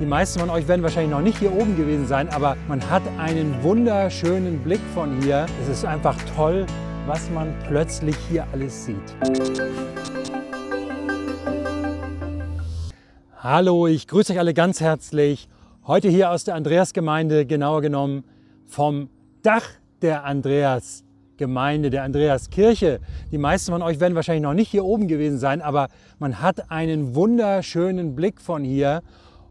Die meisten von euch werden wahrscheinlich noch nicht hier oben gewesen sein, aber man hat einen wunderschönen Blick von hier. Es ist einfach toll, was man plötzlich hier alles sieht. Hallo, ich grüße euch alle ganz herzlich. Heute hier aus der Andreasgemeinde, genauer genommen vom Dach der Andreasgemeinde, der Andreaskirche. Die meisten von euch werden wahrscheinlich noch nicht hier oben gewesen sein, aber man hat einen wunderschönen Blick von hier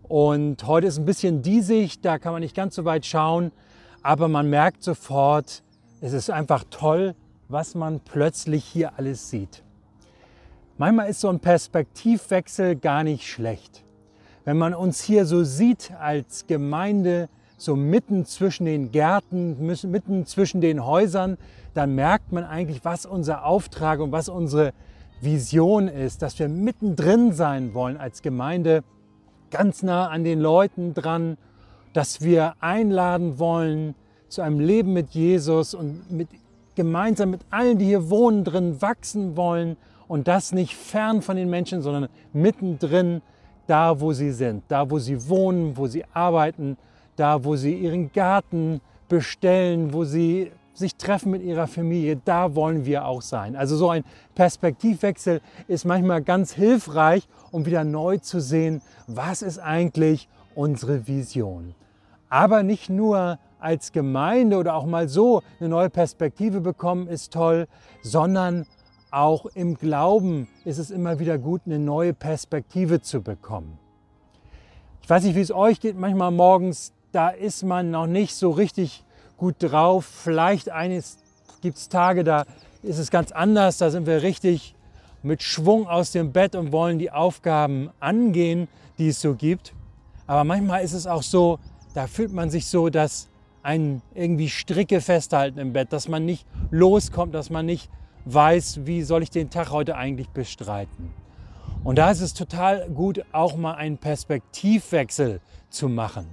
und heute ist ein bisschen diesig, da kann man nicht ganz so weit schauen, aber man merkt sofort, es ist einfach toll, was man plötzlich hier alles sieht. Manchmal ist so ein Perspektivwechsel gar nicht schlecht. Wenn man uns hier so sieht als Gemeinde, so mitten zwischen den Gärten, mitten zwischen den Häusern, dann merkt man eigentlich, was unser Auftrag und was unsere Vision ist, dass wir mittendrin sein wollen als Gemeinde ganz nah an den Leuten dran, dass wir einladen wollen zu einem Leben mit Jesus und mit, gemeinsam mit allen, die hier wohnen, drin wachsen wollen und das nicht fern von den Menschen, sondern mittendrin, da wo sie sind, da wo sie wohnen, wo sie arbeiten, da wo sie ihren Garten bestellen, wo sie sich treffen mit ihrer Familie, da wollen wir auch sein. Also so ein Perspektivwechsel ist manchmal ganz hilfreich, um wieder neu zu sehen, was ist eigentlich unsere Vision. Aber nicht nur als Gemeinde oder auch mal so eine neue Perspektive bekommen ist toll, sondern auch im Glauben ist es immer wieder gut, eine neue Perspektive zu bekommen. Ich weiß nicht, wie es euch geht, manchmal morgens, da ist man noch nicht so richtig gut drauf. Vielleicht gibt es Tage, da ist es ganz anders. Da sind wir richtig mit Schwung aus dem Bett und wollen die Aufgaben angehen, die es so gibt. Aber manchmal ist es auch so, da fühlt man sich so, dass einen irgendwie Stricke festhalten im Bett, dass man nicht loskommt, dass man nicht weiß, wie soll ich den Tag heute eigentlich bestreiten. Und da ist es total gut, auch mal einen Perspektivwechsel zu machen.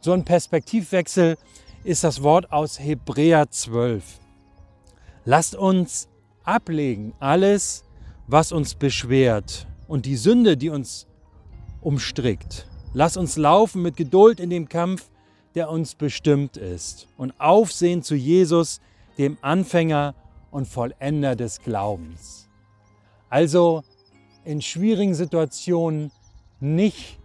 So ein Perspektivwechsel ist das Wort aus Hebräer 12. Lasst uns ablegen alles, was uns beschwert und die Sünde, die uns umstrickt. Lasst uns laufen mit Geduld in dem Kampf, der uns bestimmt ist und aufsehen zu Jesus, dem Anfänger und Vollender des Glaubens. Also in schwierigen Situationen nicht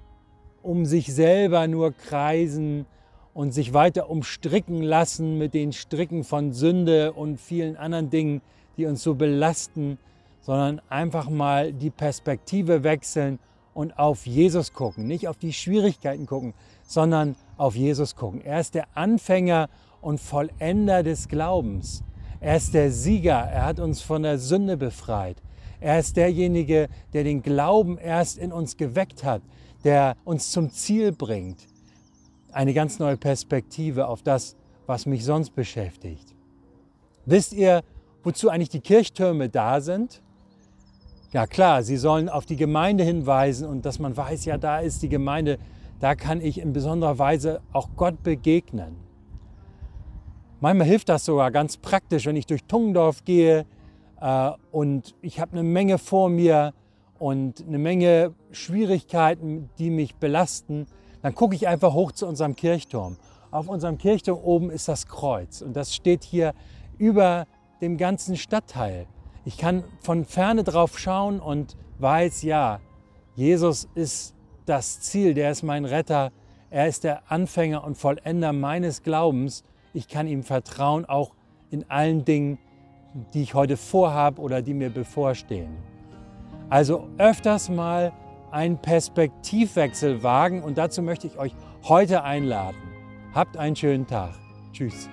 um sich selber nur kreisen, und sich weiter umstricken lassen mit den Stricken von Sünde und vielen anderen Dingen, die uns so belasten, sondern einfach mal die Perspektive wechseln und auf Jesus gucken. Nicht auf die Schwierigkeiten gucken, sondern auf Jesus gucken. Er ist der Anfänger und Vollender des Glaubens. Er ist der Sieger. Er hat uns von der Sünde befreit. Er ist derjenige, der den Glauben erst in uns geweckt hat, der uns zum Ziel bringt, eine ganz neue Perspektive auf das, was mich sonst beschäftigt. Wisst ihr, wozu eigentlich die Kirchtürme da sind? Ja klar, sie sollen auf die Gemeinde hinweisen und dass man weiß, ja, da ist die Gemeinde, da kann ich in besonderer Weise auch Gott begegnen. Manchmal hilft das sogar ganz praktisch, wenn ich durch Tungendorf gehe äh, und ich habe eine Menge vor mir und eine Menge Schwierigkeiten, die mich belasten dann gucke ich einfach hoch zu unserem Kirchturm. Auf unserem Kirchturm oben ist das Kreuz und das steht hier über dem ganzen Stadtteil. Ich kann von ferne drauf schauen und weiß, ja, Jesus ist das Ziel, der ist mein Retter, er ist der Anfänger und Vollender meines Glaubens. Ich kann ihm vertrauen, auch in allen Dingen, die ich heute vorhabe oder die mir bevorstehen. Also öfters mal einen Perspektivwechsel wagen und dazu möchte ich euch heute einladen. Habt einen schönen Tag. Tschüss.